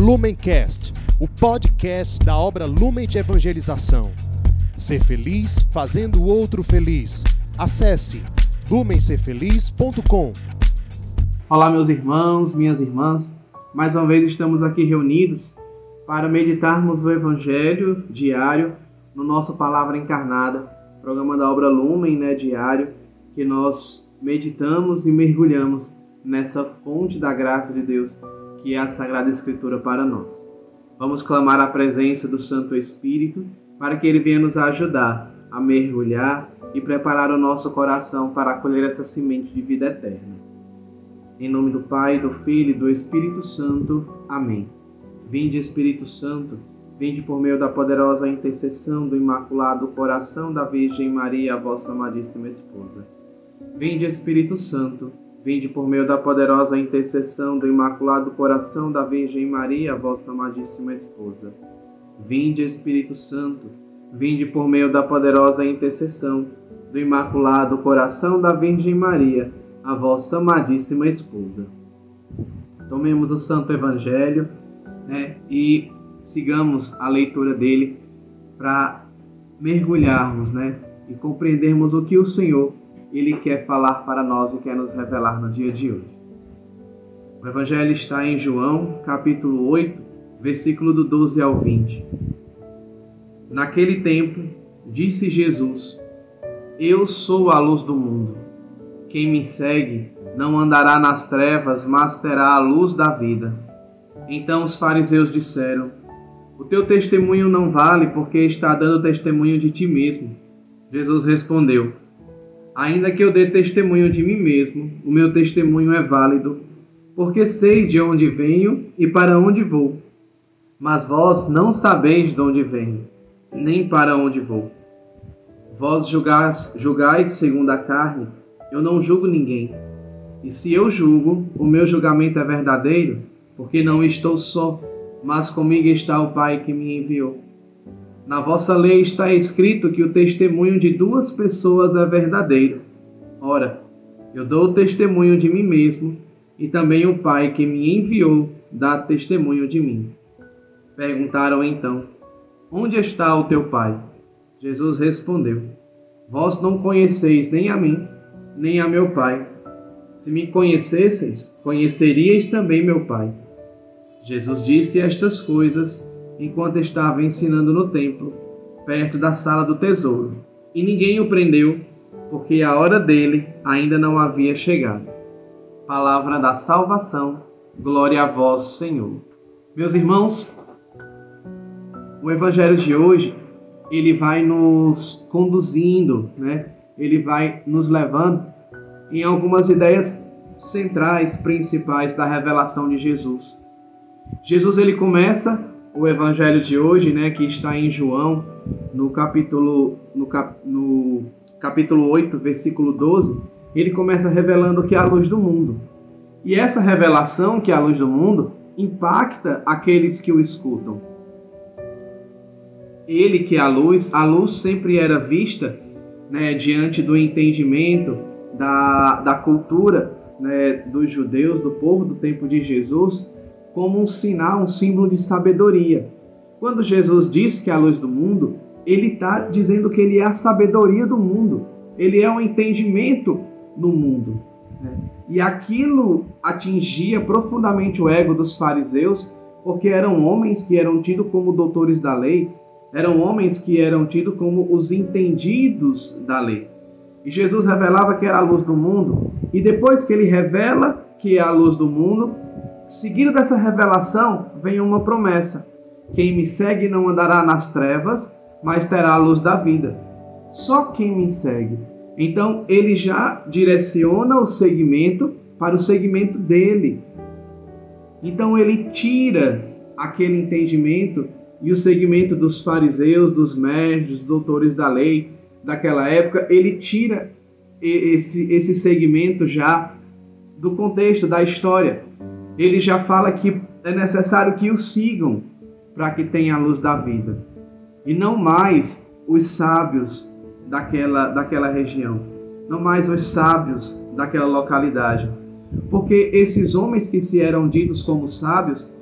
Lumencast, o podcast da obra Lumen de Evangelização. Ser feliz fazendo o outro feliz. Acesse lumencerfeliz.com. Olá, meus irmãos, minhas irmãs. Mais uma vez estamos aqui reunidos para meditarmos o Evangelho diário no nosso Palavra Encarnada, programa da obra Lumen, né, diário, que nós meditamos e mergulhamos nessa fonte da graça de Deus que é a Sagrada Escritura para nós. Vamos clamar a presença do Santo Espírito para que ele venha nos ajudar a mergulhar e preparar o nosso coração para acolher essa semente de vida eterna. Em nome do Pai, do Filho e do Espírito Santo. Amém. Vinde, Espírito Santo, vinde por meio da poderosa intercessão do Imaculado Coração da Virgem Maria, vossa amadíssima esposa. Vinde, Espírito Santo, Vinde por meio da poderosa intercessão do Imaculado Coração da Virgem Maria, vossa amadíssima esposa. Vinde, Espírito Santo, vinde por meio da poderosa intercessão do Imaculado Coração da Virgem Maria, a vossa amadíssima esposa. Tomemos o Santo Evangelho né, e sigamos a leitura dele para mergulharmos né, e compreendermos o que o Senhor ele quer falar para nós e quer nos revelar no dia de hoje. O Evangelho está em João, capítulo 8, versículo do 12 ao 20. Naquele tempo, disse Jesus: Eu sou a luz do mundo. Quem me segue não andará nas trevas, mas terá a luz da vida. Então os fariseus disseram: O teu testemunho não vale, porque está dando testemunho de ti mesmo. Jesus respondeu: Ainda que eu dê testemunho de mim mesmo, o meu testemunho é válido, porque sei de onde venho e para onde vou. Mas vós não sabeis de onde venho, nem para onde vou. Vós julgais, julgais segundo a carne, eu não julgo ninguém. E se eu julgo, o meu julgamento é verdadeiro, porque não estou só, mas comigo está o Pai que me enviou. Na vossa lei está escrito que o testemunho de duas pessoas é verdadeiro. Ora, eu dou testemunho de mim mesmo, e também o Pai que me enviou dá testemunho de mim. Perguntaram então: Onde está o teu Pai? Jesus respondeu: Vós não conheceis nem a mim, nem a meu Pai. Se me conhecesseis, conheceríeis também meu Pai. Jesus disse estas coisas enquanto estava ensinando no templo, perto da sala do tesouro. E ninguém o prendeu, porque a hora dele ainda não havia chegado. Palavra da salvação, glória a vós, Senhor. Meus irmãos, o evangelho de hoje, ele vai nos conduzindo, né? Ele vai nos levando em algumas ideias centrais, principais da revelação de Jesus. Jesus ele começa o evangelho de hoje, né, que está em João, no capítulo, no, cap, no capítulo 8, versículo 12, ele começa revelando que é a luz do mundo. E essa revelação, que é a luz do mundo, impacta aqueles que o escutam. Ele que é a luz, a luz sempre era vista né, diante do entendimento da, da cultura né, dos judeus, do povo do tempo de Jesus, como um sinal, um símbolo de sabedoria. Quando Jesus diz que é a luz do mundo, ele está dizendo que ele é a sabedoria do mundo, ele é o um entendimento no mundo. Né? E aquilo atingia profundamente o ego dos fariseus, porque eram homens que eram tidos como doutores da lei, eram homens que eram tidos como os entendidos da lei. E Jesus revelava que era a luz do mundo, e depois que ele revela que é a luz do mundo, Seguida dessa revelação, vem uma promessa: quem me segue não andará nas trevas, mas terá a luz da vida. Só quem me segue. Então ele já direciona o segmento para o segmento dele. Então ele tira aquele entendimento e o segmento dos fariseus, dos mestres, doutores da lei daquela época, ele tira esse, esse segmento já do contexto da história ele já fala que é necessário que o sigam para que tenha a luz da vida. E não mais os sábios daquela, daquela região, não mais os sábios daquela localidade. Porque esses homens que se eram ditos como sábios,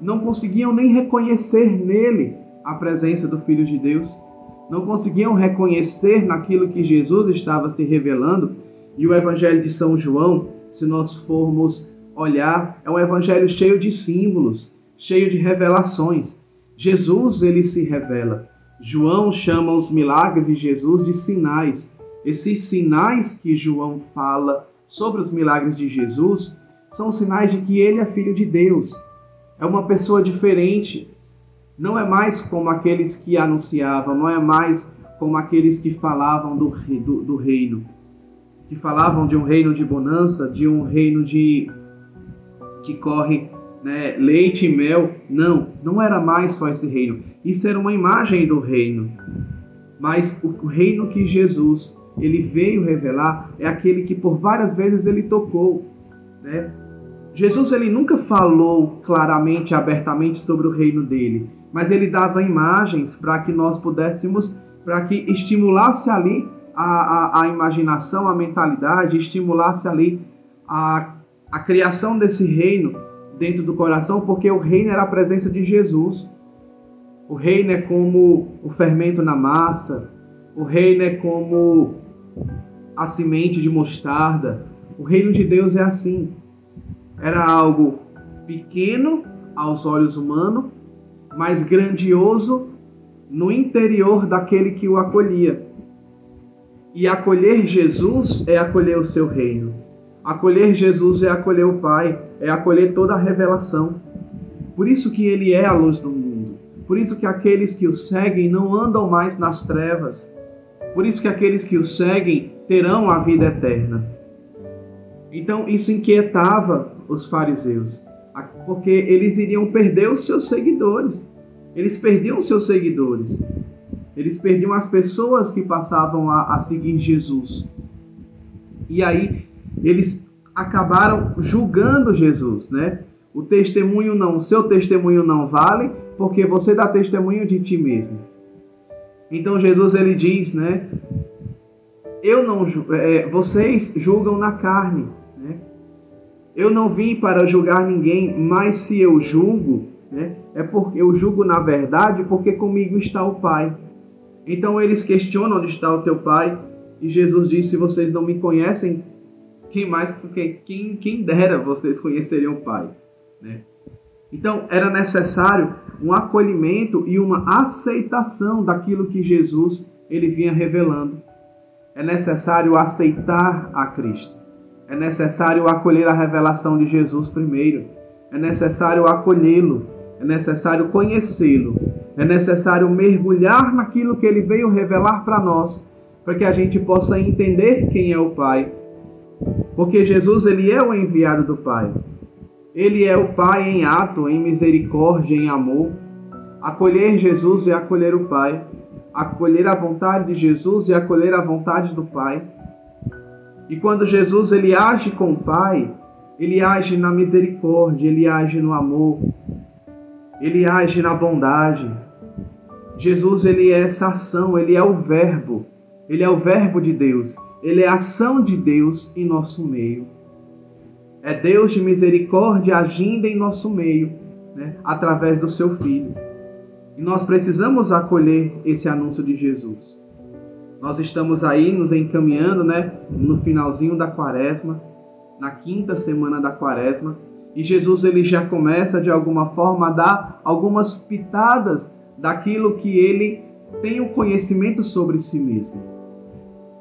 não conseguiam nem reconhecer nele a presença do Filho de Deus, não conseguiam reconhecer naquilo que Jesus estava se revelando. E o Evangelho de São João, se nós formos olhar, é um evangelho cheio de símbolos, cheio de revelações. Jesus ele se revela. João chama os milagres de Jesus de sinais. Esses sinais que João fala sobre os milagres de Jesus são sinais de que ele é filho de Deus. É uma pessoa diferente. Não é mais como aqueles que anunciavam, não é mais como aqueles que falavam do, do, do reino, que falavam de um reino de bonança, de um reino de que corre né, leite e mel. Não, não era mais só esse reino. Isso era uma imagem do reino. Mas o reino que Jesus ele veio revelar é aquele que por várias vezes ele tocou. Né? Jesus ele nunca falou claramente, abertamente sobre o reino dele, mas ele dava imagens para que nós pudéssemos, para que estimulasse ali a, a, a imaginação, a mentalidade, estimulasse ali a a criação desse reino dentro do coração, porque o reino era a presença de Jesus. O reino é como o fermento na massa, o reino é como a semente de mostarda. O reino de Deus é assim. Era algo pequeno aos olhos humanos, mas grandioso no interior daquele que o acolhia. E acolher Jesus é acolher o seu reino. Acolher Jesus é acolher o Pai, é acolher toda a revelação. Por isso que ele é a luz do mundo. Por isso que aqueles que o seguem não andam mais nas trevas. Por isso que aqueles que o seguem terão a vida eterna. Então isso inquietava os fariseus, porque eles iriam perder os seus seguidores. Eles perdiam os seus seguidores. Eles perdiam as pessoas que passavam a, a seguir Jesus. E aí eles acabaram julgando Jesus, né? O testemunho não, o seu testemunho não vale, porque você dá testemunho de ti mesmo. Então Jesus ele diz, né? Eu não, é, vocês julgam na carne, né? Eu não vim para julgar ninguém, mas se eu julgo, né? É porque eu julgo na verdade, porque comigo está o Pai. Então eles questionam onde está o teu Pai, e Jesus disse: se vocês não me conhecem, quem mais quem, quem dera vocês conheceriam o Pai, né? Então era necessário um acolhimento e uma aceitação daquilo que Jesus ele vinha revelando. É necessário aceitar a Cristo. É necessário acolher a revelação de Jesus primeiro. É necessário acolhê-lo. É necessário conhecê-lo. É necessário mergulhar naquilo que ele veio revelar para nós, para que a gente possa entender quem é o Pai porque Jesus ele é o enviado do Pai. Ele é o Pai em ato, em misericórdia, em amor. Acolher Jesus é acolher o Pai. Acolher a vontade de Jesus é acolher a vontade do Pai. E quando Jesus ele age com o Pai, ele age na misericórdia, ele age no amor, ele age na bondade. Jesus ele é essa ação, ele é o verbo, ele é o verbo de Deus. Ele é ação de Deus em nosso meio. É Deus de misericórdia agindo em nosso meio, né, através do seu Filho. E nós precisamos acolher esse anúncio de Jesus. Nós estamos aí nos encaminhando, né, no finalzinho da quaresma, na quinta semana da quaresma, e Jesus ele já começa de alguma forma a dar algumas pitadas daquilo que ele tem o conhecimento sobre si mesmo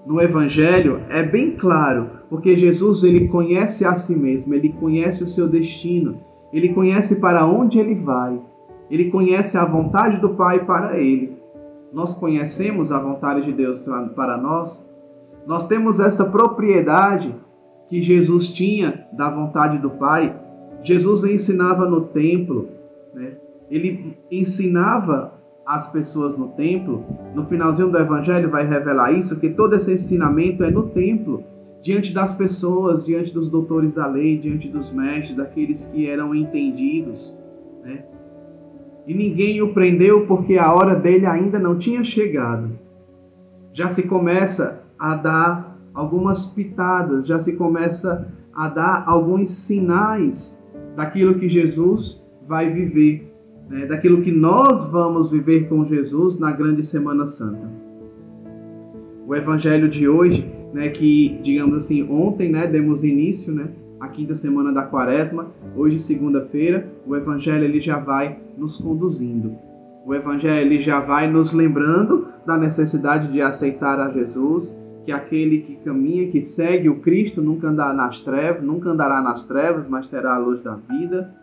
no evangelho é bem claro, porque Jesus ele conhece a si mesmo, ele conhece o seu destino, ele conhece para onde ele vai, ele conhece a vontade do Pai para ele. Nós conhecemos a vontade de Deus para nós. Nós temos essa propriedade que Jesus tinha da vontade do Pai. Jesus ensinava no templo, né? ele ensinava as pessoas no templo, no finalzinho do evangelho vai revelar isso, que todo esse ensinamento é no templo, diante das pessoas, diante dos doutores da lei, diante dos mestres, daqueles que eram entendidos, né? E ninguém o prendeu porque a hora dele ainda não tinha chegado. Já se começa a dar algumas pitadas, já se começa a dar alguns sinais daquilo que Jesus vai viver, né, daquilo que nós vamos viver com Jesus na grande Semana Santa. O evangelho de hoje, né, que digamos assim, ontem, né, demos início, né, a quinta semana da Quaresma, hoje segunda-feira, o evangelho ele já vai nos conduzindo. O evangelho ele já vai nos lembrando da necessidade de aceitar a Jesus, que aquele que caminha, que segue o Cristo, nunca andará nas trevas, nunca andará nas trevas, mas terá a luz da vida.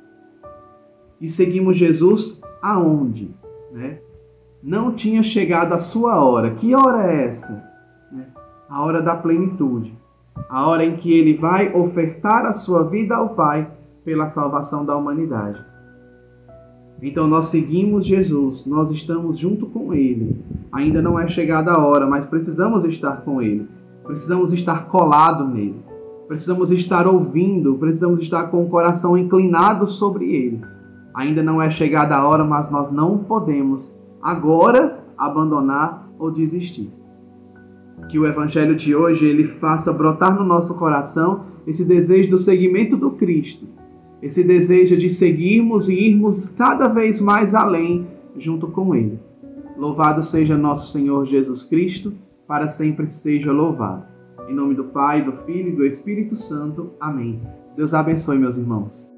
E seguimos Jesus aonde? Né? Não tinha chegado a sua hora. Que hora é essa? Né? A hora da plenitude. A hora em que ele vai ofertar a sua vida ao Pai pela salvação da humanidade. Então nós seguimos Jesus, nós estamos junto com Ele. Ainda não é chegada a hora, mas precisamos estar com Ele. Precisamos estar colado nele. Precisamos estar ouvindo, precisamos estar com o coração inclinado sobre Ele. Ainda não é chegada a hora, mas nós não podemos agora abandonar ou desistir. Que o evangelho de hoje ele faça brotar no nosso coração esse desejo do seguimento do Cristo esse desejo de seguirmos e irmos cada vez mais além junto com Ele. Louvado seja nosso Senhor Jesus Cristo, para sempre seja louvado. Em nome do Pai, do Filho e do Espírito Santo. Amém. Deus abençoe, meus irmãos.